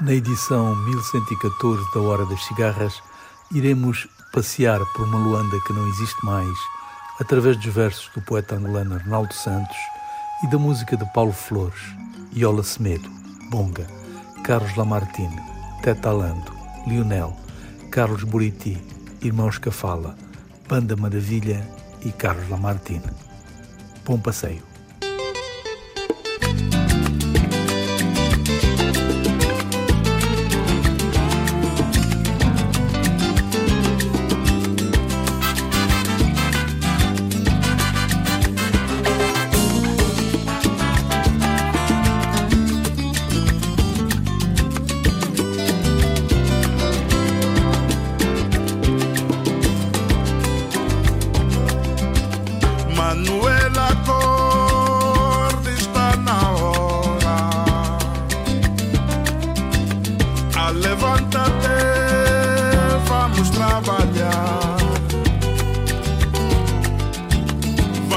Na edição 1114 da Hora das Cigarras, iremos passear por uma Luanda que não existe mais, através dos versos do poeta angolano Arnaldo Santos e da música de Paulo Flores, Iola Semedo, Bonga, Carlos Lamartine, Teta Lando, Lionel, Carlos Buriti, Irmãos Cafala, Banda Maravilha e Carlos Lamartine. Bom passeio.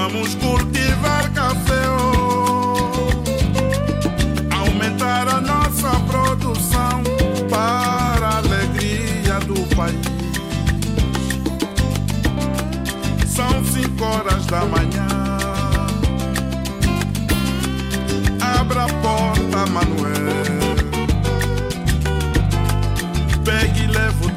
Vamos cultivar café, aumentar a nossa produção para a alegria do país. São cinco horas da manhã. Abra a porta, Manuel. Pegue e leva o